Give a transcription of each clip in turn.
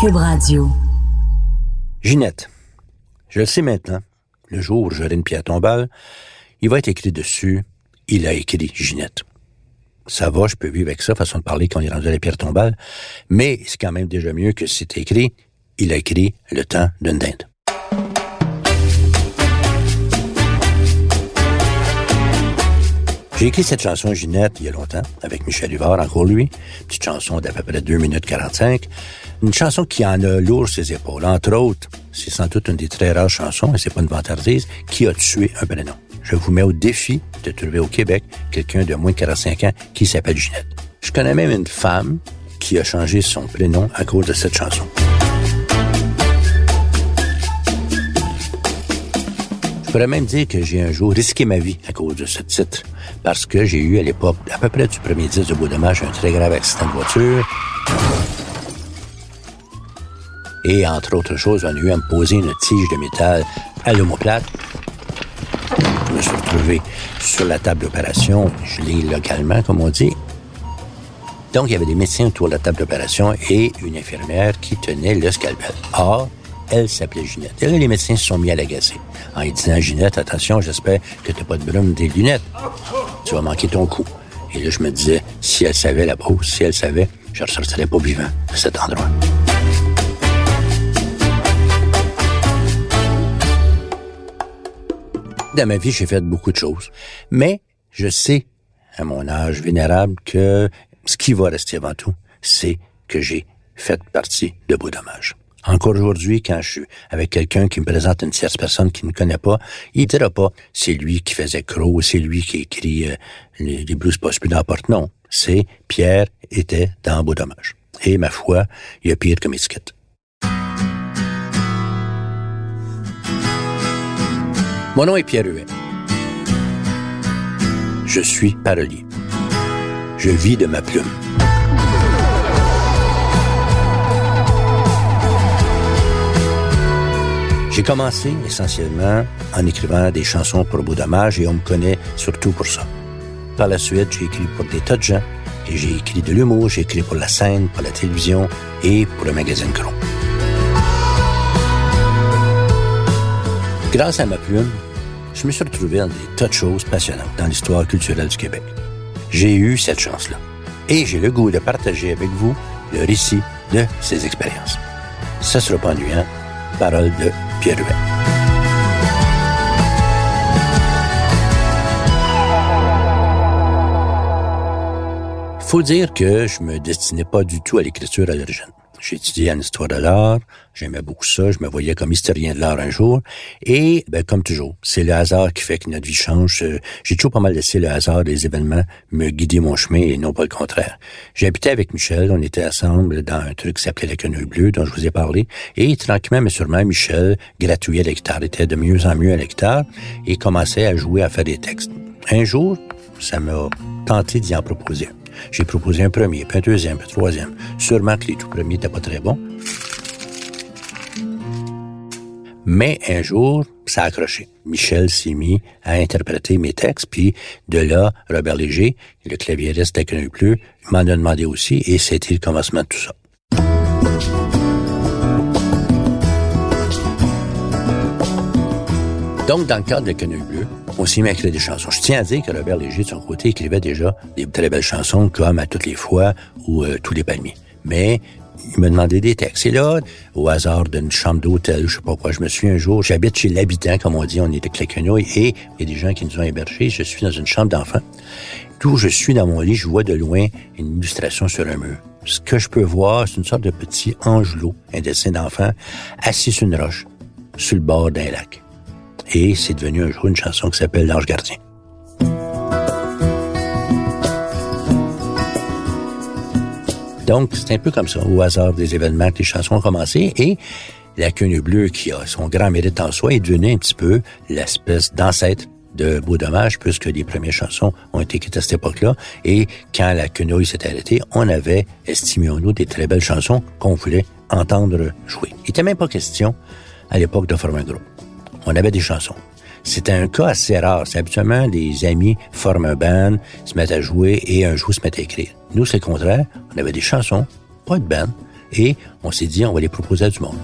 Cube Radio. Ginette. Je le sais maintenant. Le jour où j'aurai une pierre tombale, il va être écrit dessus, il a écrit Ginette. Ça va, je peux vivre avec ça, façon de parler quand il est rendu à la pierre tombale, mais c'est quand même déjà mieux que c'est écrit, il a écrit le temps d'une dinde. J'ai écrit cette chanson Ginette il y a longtemps, avec Michel Huvard, encore lui. Petite chanson d'à peu près 2 minutes 45. Une chanson qui en a lourd ses épaules. Entre autres, c'est sans doute une des très rares chansons, et c'est pas une vantardise, qui a tué un prénom. Je vous mets au défi de trouver au Québec quelqu'un de moins de 45 ans qui s'appelle Ginette. Je connais même une femme qui a changé son prénom à cause de cette chanson. Pourrais même dire que j'ai un jour risqué ma vie à cause de ce titre, parce que j'ai eu à l'époque, à peu près du premier disque de Beau Dommage, un très grave accident de voiture. Et entre autres choses, on a eu à me poser une tige de métal à l'homoplate. Je me suis retrouvé sur la table d'opération, je l'ai localement, comme on dit. Donc, il y avait des médecins autour de la table d'opération et une infirmière qui tenait le scalpel. Or, elle s'appelait Ginette. Et là, les médecins se sont mis à l'agacer en lui disant, Ginette, attention, j'espère que tu n'as pas de brume des lunettes. Tu vas manquer ton coup. Et là, je me disais, si elle savait la pause, si elle savait, je ressortirais pas vivant de cet endroit. Dans ma vie, j'ai fait beaucoup de choses. Mais je sais, à mon âge vénérable, que ce qui va rester avant tout, c'est que j'ai fait partie de Beau Dommage. Encore aujourd'hui, quand je suis avec quelqu'un qui me présente une tierce personne qui ne connaît pas, il dira pas c'est lui qui faisait Crow, c'est lui qui écrit euh, les, blues pas plus. Non, c'est Pierre était dans Beau Dommage. Et ma foi, il y a pire comme étiquette. Mon nom est Pierre Huet. Je suis parolier. Je vis de ma plume. J'ai commencé essentiellement en écrivant des chansons pour Beau Dommage et on me connaît surtout pour ça. Par la suite, j'ai écrit pour des tas de gens et j'ai écrit de l'humour, j'ai écrit pour la scène, pour la télévision et pour le magazine Cron. Grâce à ma plume, je me suis retrouvé dans des tas de choses passionnantes dans l'histoire culturelle du Québec. J'ai eu cette chance-là. Et j'ai le goût de partager avec vous le récit de ces expériences. Ça sera pas ennuyant. Parole de Pierre Huet. Faut dire que je me destinais pas du tout à l'écriture à l'origine. J'ai étudié en histoire de l'art, j'aimais beaucoup ça, je me voyais comme historien de l'art un jour, et ben, comme toujours, c'est le hasard qui fait que notre vie change. Euh, J'ai toujours pas mal laissé le hasard des événements me guider mon chemin et non pas le contraire. J'habitais avec Michel, on était ensemble dans un truc qui s'appelait la quenouille bleue, dont je vous ai parlé, et tranquillement mais sûrement, Michel gratouillait la guitare, était de mieux en mieux à la guitare, et commençait à jouer, à faire des textes. Un jour, ça m'a tenté d'y en proposer. J'ai proposé un premier, puis un deuxième, puis un troisième. Sûrement que les tout premiers n'étaient pas très bons. Mais un jour, ça a accroché. Michel s'est mis à interpréter mes textes, puis de là, Robert Léger, le claviériste Quenouille Bleu, m'en a demandé aussi, et c'était le commencement de tout ça. Donc, dans le cadre de Quenouille Bleu, on s'est mis à écrire des chansons. Je tiens à dire que Robert Léger, de son côté, écrivait déjà des très belles chansons comme À toutes les fois ou euh, Tous les palmiers. Mais il m'a demandé des textes. Et là, au hasard d'une chambre d'hôtel, je sais pas quoi, je me suis un jour, j'habite chez l'habitant, comme on dit, on les quenouilles, et il y a des gens qui nous ont hébergés. Je suis dans une chambre d'enfant. D'où je suis dans mon lit, je vois de loin une illustration sur un mur. Ce que je peux voir, c'est une sorte de petit angelot, un dessin d'enfant, assis sur une roche, sur le bord d'un lac. Et c'est devenu un jour une chanson qui s'appelle L'Ange Gardien. Donc, c'est un peu comme ça, au hasard des événements que les chansons ont commencé. Et la quenouille bleue, qui a son grand mérite en soi, est devenue un petit peu l'espèce d'ancêtre de Beau Dommage, puisque les premières chansons ont été écrites à cette époque-là. Et quand la quenouille s'est arrêtée, on avait, estimons-nous, des très belles chansons qu'on voulait entendre jouer. Il n'était même pas question, à l'époque, de former un groupe. On avait des chansons. C'était un cas assez rare. C'est habituellement des amis forment un band, se mettent à jouer et un jour se mettent à écrire. Nous, c'est le contraire. On avait des chansons, pas de band, Et on s'est dit, on va les proposer à du monde.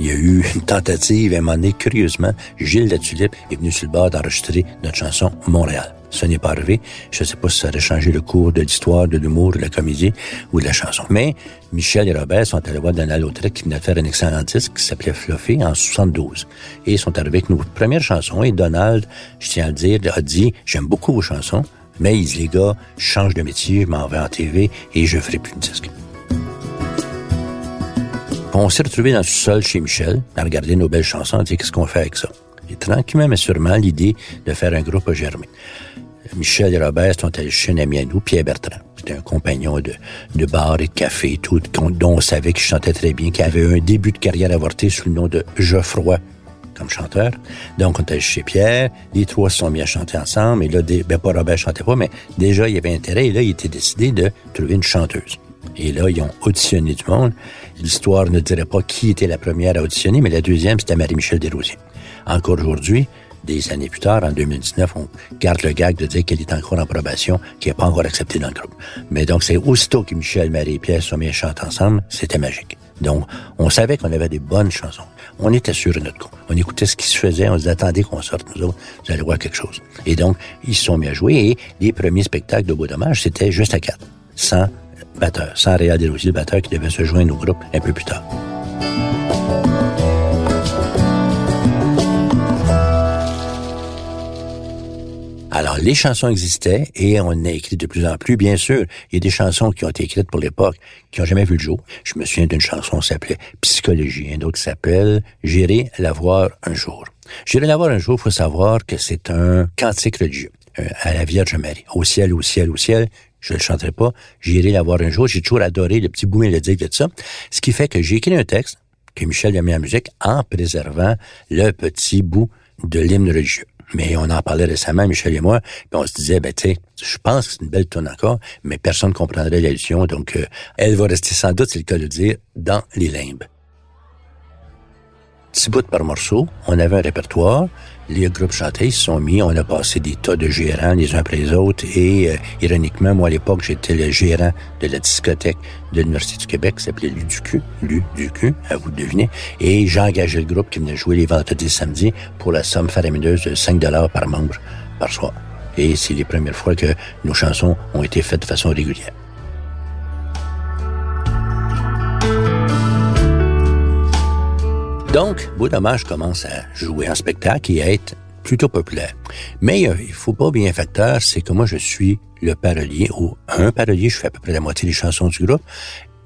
Il y a eu une tentative, à un moment donné, curieusement, Gilles Latulippe est venu sur le bord d'enregistrer notre chanson Montréal. Ce n'est pas arrivé. Je ne sais pas si ça aurait changé le cours de l'histoire, de l'humour, de la comédie ou de la chanson. Mais Michel et Robert sont allés voir Donald Lautrec qui venait de faire un excellent disque qui s'appelait Fluffy en 72. Et ils sont arrivés avec nos premières chansons. Et Donald, je tiens à le dire, a dit, j'aime beaucoup vos chansons, mais les gars, je change de métier, je m'en vais en TV et je ferai plus de disques. On s'est retrouvés dans le sol chez Michel, à regarder nos belles chansons, et dit qu'est-ce qu'on fait avec ça? Et tranquillement mais sûrement, l'idée de faire un groupe a germé. Michel et Robert sont allés chez un ami à nous, Pierre Bertrand. C'était un compagnon de, de bar et de café tout, dont on savait qu'il chantait très bien, qu'il avait un début de carrière avorté sous le nom de Geoffroy comme chanteur. Donc, on était chez Pierre. Les trois se sont mis à chanter ensemble. Et là, ben, pas Robert chantait pas, mais déjà, il y avait intérêt. Et là, il était décidé de trouver une chanteuse. Et là, ils ont auditionné du monde. L'histoire ne dirait pas qui était la première à auditionner, mais la deuxième, c'était Marie-Michel Desrosiers. Encore aujourd'hui, des années plus tard, en 2019, on garde le gag de dire qu'elle est encore en probation, qu'elle n'est pas encore acceptée dans le groupe. Mais donc, c'est aussitôt que Michel, Marie et Pierre sont mis à chanter ensemble, c'était magique. Donc, on savait qu'on avait des bonnes chansons. On était sûr de notre coup. On écoutait ce qui se faisait, on se attendait qu'on sorte, nous autres, vous allez voir quelque chose. Et donc, ils se sont mis à jouer et les premiers spectacles de Beau Dommage, c'était juste à quatre, sans batteur, sans Réal Desrosiers, le batteur qui devait se joindre au groupe un peu plus tard. Alors, les chansons existaient et on a écrit de plus en plus, bien sûr. Il y a des chansons qui ont été écrites pour l'époque, qui ont jamais vu le jour. Je me souviens d'une chanson qui s'appelait Psychologie, une autre s'appelle J'irai la voir un jour. J'irai la voir un jour, il faut savoir que c'est un cantique religieux euh, à la Vierge Marie. Au ciel, au ciel, au ciel, je ne le chanterai pas. J'irai la voir un jour. J'ai toujours adoré le petit bout mélodique de ça. Ce qui fait que j'ai écrit un texte que Michel a mis en musique en préservant le petit bout de l'hymne religieux. Mais on en parlait récemment, Michel et moi, puis on se disait, ben tu je pense que c'est une belle tonne encore, mais personne ne comprendrait l'allusion, donc euh, elle va rester sans doute, c'est le cas de le dire, dans les limbes. Petit bout par morceau, on avait un répertoire, les groupes ils se sont mis, on a passé des tas de gérants les uns après les autres et euh, ironiquement, moi à l'époque, j'étais le gérant de la discothèque de l'Université du Québec qui s'appelait l'UDQ, l'UDQ, à vous de deviner, et j'ai le groupe qui venait jouer les vendredis et samedis pour la somme faramineuse de 5 dollars par membre par soir. Et c'est les premières fois que nos chansons ont été faites de façon régulière. Donc, Beau Dommage commence à jouer en spectacle et à être plutôt populaire. Mais euh, il faut pas bien facteur, c'est que moi je suis le parolier ou un parolier, je fais à peu près la moitié des chansons du groupe.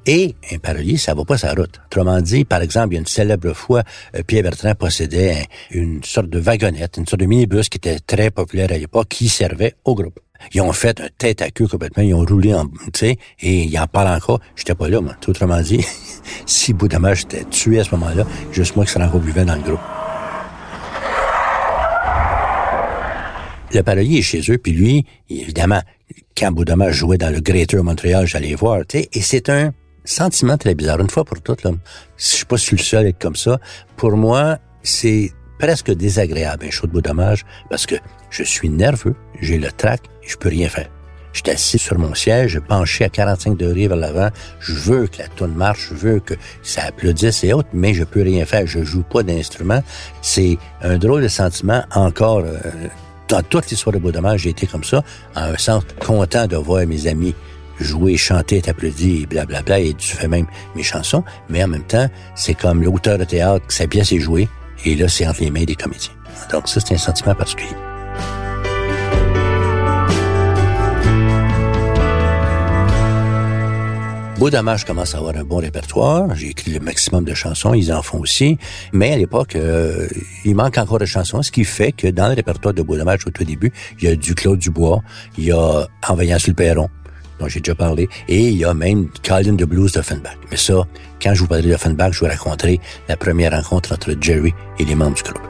Et un parolier, ça va pas sa route. Autrement dit, par exemple, il y a une célèbre fois, euh, Pierre Bertrand possédait une sorte de wagonnette, une sorte de minibus qui était très populaire à l'époque, qui servait au groupe. Ils ont fait un tête à queue complètement, ils ont roulé en, tu sais, et ils en parlent encore. J'étais pas là, moi. Autrement dit, si Boudamage était tué à ce moment-là, juste moi qui serais encore vivant dans le groupe. Le parolier est chez eux, puis lui, évidemment, quand Boudamage jouait dans le Greater Montréal, j'allais voir, tu sais, et c'est un sentiment très bizarre. Une fois pour toutes, là, je suis pas sur le seul à être comme ça. Pour moi, c'est presque désagréable un show de dommage parce que je suis nerveux, j'ai le trac je peux rien faire. Je suis assis sur mon siège, penché à 45 degrés vers l'avant. Je veux que la tonne marche, je veux que ça applaudisse et autres, mais je peux rien faire. Je joue pas d'instrument. C'est un drôle de sentiment encore. Euh, dans toute l'histoire de Beau Dommage, j'ai été comme ça, en un sens content de voir mes amis jouer, chanter, t'applaudir, blablabla, et tu fais même mes chansons, mais en même temps, c'est comme l'auteur de théâtre, sa pièce est jouée, et là, c'est entre les mains des comédiens. Donc ça, c'est un sentiment particulier. Beau commence à avoir un bon répertoire. J'ai écrit le maximum de chansons, ils en font aussi. Mais à l'époque, euh, il manque encore de chansons, ce qui fait que dans le répertoire de Beau Dommage au tout début, il y a du Claude Dubois, il y a Envoyant sur le perron, dont j'ai déjà parlé, et il y a même Colin de Blues d'Offenbach. Mais ça, quand je vous parlerai d'Offenbach, je vous raconterai la première rencontre entre Jerry et les membres du groupe.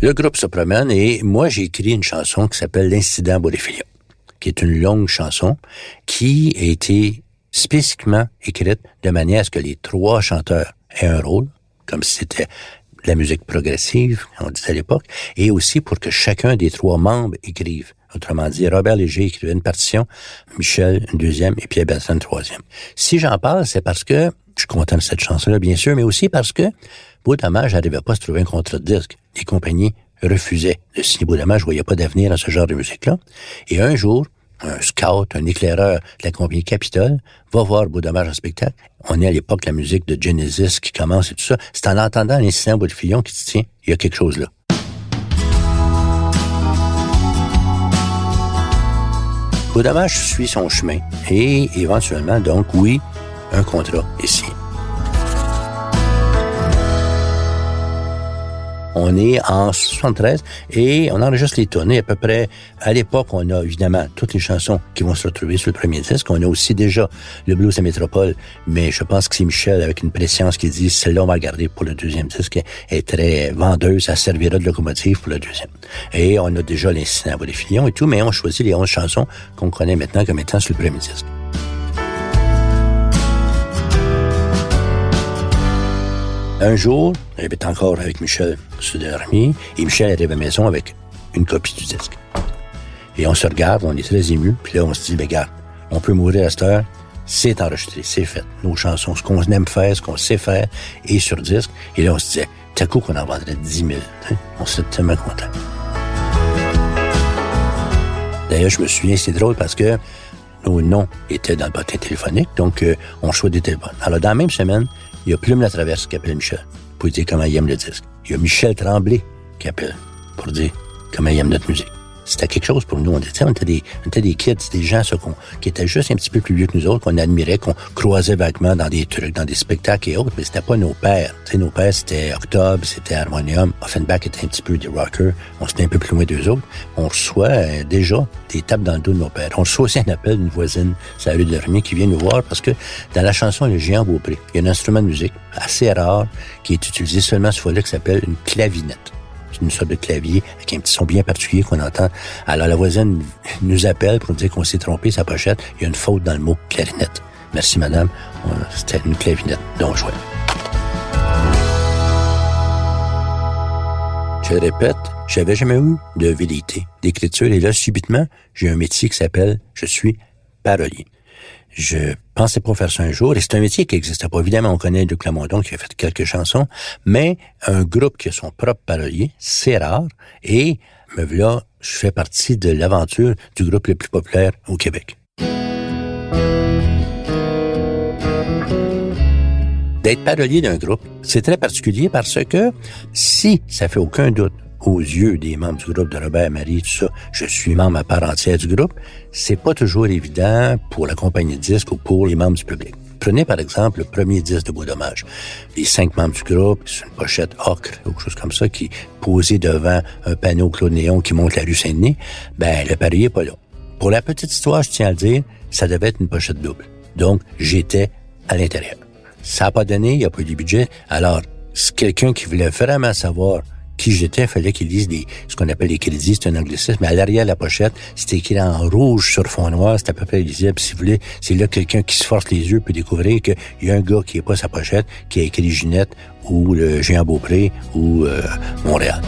Le groupe se promène et moi j'ai écrit une chanson qui s'appelle L'incident Boréfilia, qui est une longue chanson qui a été spécifiquement écrite de manière à ce que les trois chanteurs ait un rôle, comme si c'était la musique progressive, on disait à l'époque, et aussi pour que chacun des trois membres écrive. Autrement dit, Robert Léger écrivait une partition, Michel une deuxième et Pierre Bertrand une troisième. Si j'en parle, c'est parce que je suis content de cette chanson-là, bien sûr, mais aussi parce que Beau Dommage n'arrivait pas à se trouver un contrat de disque. Les compagnies refusaient de signer Dommage, je voyais pas d'avenir dans ce genre de musique-là. Et un jour, un scout, un éclaireur de la compagnie Capitol, va voir Beau Dommage en spectacle. On est à l'époque la musique de Genesis qui commence et tout ça. C'est en entendant l'incident de Fillon qui dit, tiens, il y a quelque chose là. Beau Dommage suit son chemin et éventuellement, donc, oui, un contrat est signé. On est en 73 et on enregistre les tournées à peu près. À l'époque, on a évidemment toutes les chansons qui vont se retrouver sur le premier disque. On a aussi déjà le blues à métropole, mais je pense que c'est Michel avec une préscience qui dit celle-là on va garder pour le deuxième disque. Est très vendeuse, ça servira de locomotive pour le deuxième. Et on a déjà l'incident à les filions et tout, mais on choisit les 11 chansons qu'on connaît maintenant comme étant sur le premier disque. Un jour, j'étais encore avec Michel Soudermi, et Michel arrive à la maison avec une copie du disque. Et on se regarde, on est très ému, puis là, on se dit, ben, regarde, on peut mourir à cette heure, c'est enregistré, c'est fait. Nos chansons, ce qu'on aime faire, ce qu'on sait faire, est sur disque. Et là, on se disait, t'as coup qu'on en vendrait 10 000. On s'est tellement content. D'ailleurs, je me souviens, c'est drôle parce que nos noms étaient dans le bottin téléphonique, donc euh, on choisit des téléphones. Alors, dans la même semaine, il y a Plume la Traverse qui appelle Michel pour dire comment il aime le disque. Il y a Michel Tremblay qui appelle pour dire comment il aime notre musique. C'était quelque chose pour nous. On était, des, on était des kids, des gens ça, qui étaient juste un petit peu plus vieux que nous autres, qu'on admirait, qu'on croisait vaguement dans des trucs, dans des spectacles et autres, mais c'était pas nos pères. sais, nos pères, c'était Octobre, c'était Harmonium. Offenbach était un petit peu des rockers. On était un peu plus loin d'eux autres. On reçoit euh, déjà des tapes dans le dos de nos pères. On reçoit aussi un appel d'une voisine, sa rue de qui vient nous voir parce que dans la chanson Le Géant Beaupré, il y a un instrument de musique assez rare qui est utilisé seulement ce fois-là qui s'appelle une clavinette une sorte de clavier avec un petit son bien particulier qu'on entend. Alors la voisine nous appelle pour nous dire qu'on s'est trompé sa pochette. Il y a une faute dans le mot clarinette. Merci madame. C'était une clavinette. Jouait. Je le répète, j'avais jamais eu de vérité d'écriture et là, subitement, j'ai un métier qui s'appelle je suis parolier. Je pensais pas faire ça un jour, et c'est un métier qui n'existait pas. Évidemment, on connaît Luc Lamondon qui a fait quelques chansons, mais un groupe qui a son propre parolier, c'est rare, et me voilà, je fais partie de l'aventure du groupe le plus populaire au Québec. D'être parolier d'un groupe, c'est très particulier parce que si ça fait aucun doute aux yeux des membres du groupe de Robert Marie, tout ça, je suis membre à part entière du groupe, c'est pas toujours évident pour la compagnie de disques ou pour les membres du public. Prenez par exemple le premier disque de Beau Dommage. Les cinq membres du groupe, c'est une pochette ocre quelque chose comme ça, qui posée devant un panneau Claude Néon qui monte la rue Saint-Denis. Ben, le pari est pas là. Pour la petite histoire, je tiens à le dire, ça devait être une pochette double. Donc, j'étais à l'intérieur. Ça n'a pas donné, il n'y a pas eu de budget. Alors, c'est quelqu'un qui voulait vraiment savoir qui j'étais, fallait qu'il lise des, ce qu'on appelle les crédits, c'est un anglicisme, mais à l'arrière de la pochette, c'était écrit en rouge sur fond noir, c'était à peu près lisible. Si vous voulez, c'est là quelqu'un qui se force les yeux peut découvrir qu'il y a un gars qui n'est pas sa pochette, qui a écrit Ginette ou le Géant Beaupré ou euh, Montréal.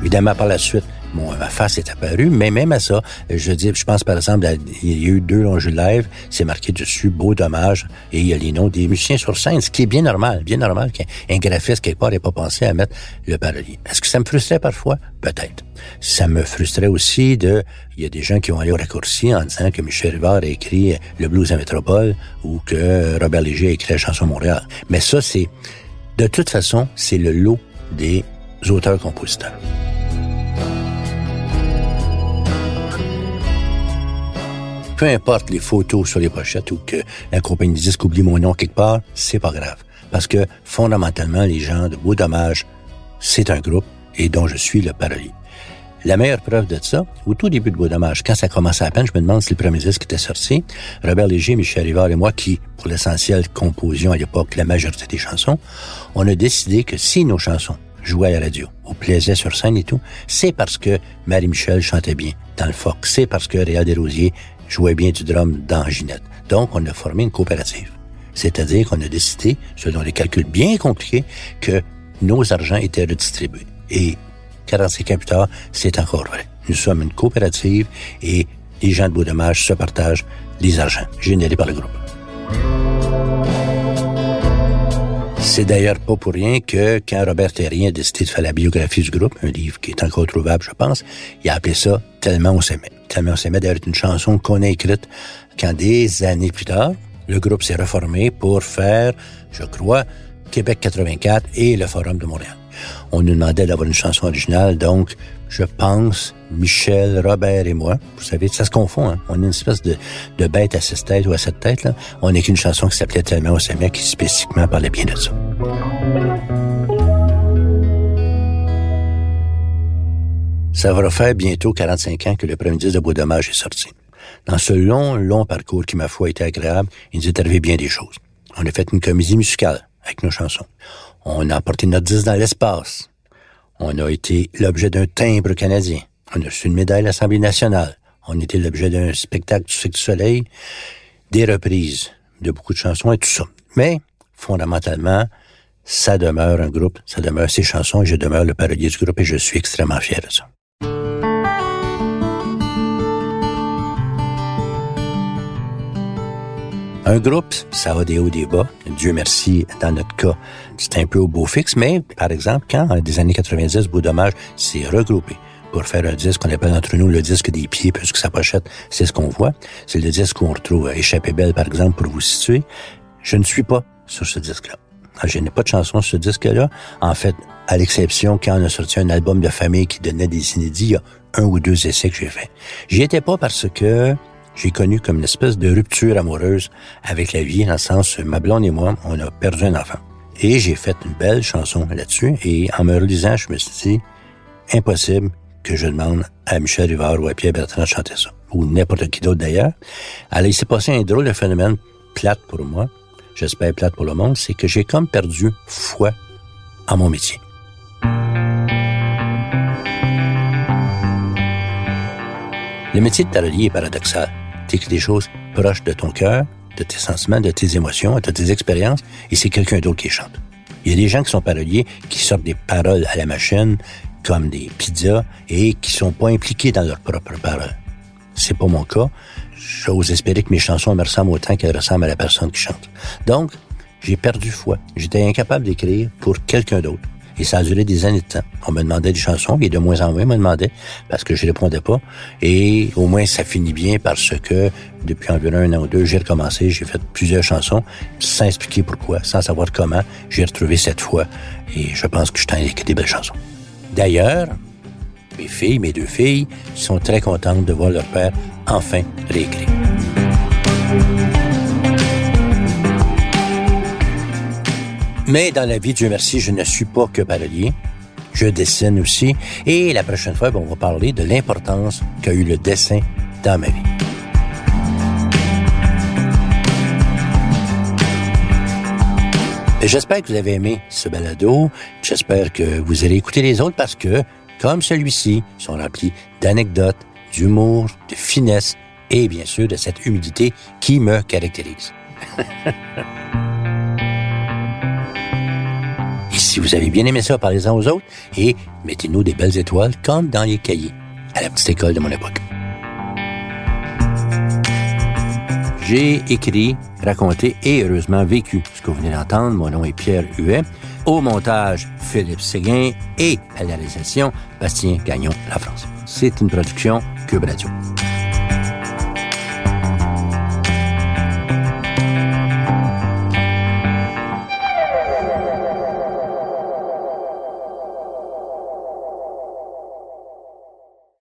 Évidemment, par la suite, mon, ma face est apparue, mais même à ça, je dis, je pense par exemple, il y a eu deux longs jeux live, c'est marqué dessus, beau dommage, et il y a les noms des musiciens sur scène, ce qui est bien normal, bien normal qu'un graphiste quelque part n'ait pas pensé à mettre le parolier. Est-ce que ça me frustrait parfois? Peut-être. Ça me frustrait aussi de, il y a des gens qui ont allé au raccourci en disant que Michel Rivard a écrit le blues à métropole ou que Robert Léger a écrit la chanson Montréal. Mais ça, c'est, de toute façon, c'est le lot des auteurs-compositeurs. Peu importe les photos sur les pochettes ou que la compagnie de disques oublie mon nom quelque part, c'est pas grave. Parce que fondamentalement, les gens de Beau Dommage, c'est un groupe et dont je suis le parolier. La meilleure preuve de ça, au tout début de Beau Dommage, quand ça commençait à peine, je me demande si le premier disque était sorti. Robert Léger, Michel Rivard et moi, qui, pour l'essentiel, composions à l'époque la majorité des chansons, on a décidé que si nos chansons jouaient à la radio, ou plaisaient sur scène et tout, c'est parce que Marie-Michel chantait bien dans le Fox, c'est parce que Réal Desrosiers jouait bien du drum dans Ginette. Donc, on a formé une coopérative. C'est-à-dire qu'on a décidé, selon les calculs bien compliqués, que nos argents étaient redistribués. Et 45 ans plus tard, c'est encore vrai. Nous sommes une coopérative et les gens de Beau-Dommage se partagent les argents générés par le groupe. C'est d'ailleurs pas pour rien que quand Robert Terrien a décidé de faire la biographie du groupe, un livre qui est encore trouvable, je pense, il a appelé ça Tellement on s'aimait. On s'aimait d'ailleurs une chanson qu'on a écrite quand des années plus tard, le groupe s'est reformé pour faire, je crois, Québec 84 et le Forum de Montréal. On nous demandait d'avoir une chanson originale, donc je pense, Michel, Robert et moi, vous savez, ça se confond, hein? on est une espèce de, bête à six têtes ou à sept têtes, là. on n'est qu'une chanson qui s'appelait Tellement au s'aimait, qui spécifiquement parlait bien de ça. Ça va faire bientôt 45 ans que le premier disque de Beau Dommage est sorti. Dans ce long, long parcours qui, ma foi, a été agréable, il nous est arrivé bien des choses. On a fait une comédie musicale avec nos chansons. On a apporté notre disque dans l'espace. On a été l'objet d'un timbre canadien. On a reçu une médaille à l'Assemblée nationale. On a été l'objet d'un spectacle du Cirque du Soleil, des reprises de beaucoup de chansons et tout ça. Mais, fondamentalement, ça demeure un groupe, ça demeure ses chansons et je demeure le parolier du groupe et je suis extrêmement fier de ça. Un groupe, ça a des hauts, des bas. Dieu merci, dans notre cas, c'est un peu au beau fixe, mais par exemple, quand, en des années 90, Beau Dommage s'est regroupé pour faire un disque qu'on appelle entre nous le disque des pieds, puisque sa pochette, c'est ce qu'on voit. C'est le disque qu'on retrouve à Belle, par exemple, pour vous situer. Je ne suis pas sur ce disque-là. Je n'ai pas de chanson sur ce disque-là. En fait, à l'exception quand on a sorti un album de famille qui donnait des inédits, il y a un ou deux essais que j'ai fait. J'y étais pas parce que j'ai connu comme une espèce de rupture amoureuse avec la vie, dans le sens, ma blonde et moi, on a perdu un enfant. Et j'ai fait une belle chanson là-dessus, et en me relisant, je me suis dit, impossible que je demande à Michel Rivard ou à Pierre Bertrand de chanter ça, ou n'importe qui d'autre d'ailleurs. Alors, il s'est passé un drôle de phénomène plate pour moi, j'espère plate pour le monde, c'est que j'ai comme perdu foi en mon métier. Le métier de parolier est paradoxal. T'écris des choses proches de ton cœur, de tes sentiments, de tes émotions, de tes expériences, et c'est quelqu'un d'autre qui chante. Il y a des gens qui sont paroliers, qui sortent des paroles à la machine, comme des pizzas, et qui sont pas impliqués dans leurs propres paroles. C'est pas mon cas. J'ose espérer que mes chansons me ressemblent autant qu'elles ressemblent à la personne qui chante. Donc, j'ai perdu foi. J'étais incapable d'écrire pour quelqu'un d'autre. Et ça a duré des années de temps. On me demandait des chansons, et de moins en moins me demandait, parce que je répondais pas. Et au moins, ça finit bien parce que depuis environ un an ou deux, j'ai recommencé, j'ai fait plusieurs chansons, sans expliquer pourquoi, sans savoir comment, j'ai retrouvé cette foi. Et je pense que je t'ai écrit des belles chansons. D'ailleurs, mes filles, mes deux filles, sont très contentes de voir leur père enfin réécrire. Mais dans la vie, Dieu merci, je ne suis pas que parolier. Je dessine aussi. Et la prochaine fois, on va parler de l'importance qu'a eu le dessin dans ma vie. J'espère que vous avez aimé ce balado. J'espère que vous allez écouter les autres parce que, comme celui-ci, sont remplis d'anecdotes, d'humour, de finesse et bien sûr de cette humilité qui me caractérise. Si vous avez bien aimé ça, parlez-en aux autres et mettez-nous des belles étoiles comme dans les cahiers à la petite école de mon époque. J'ai écrit, raconté et heureusement vécu ce que vous venez d'entendre. Mon nom est Pierre Huet. Au montage, Philippe Séguin et à la réalisation, Bastien Gagnon, La France. C'est une production Cube Radio.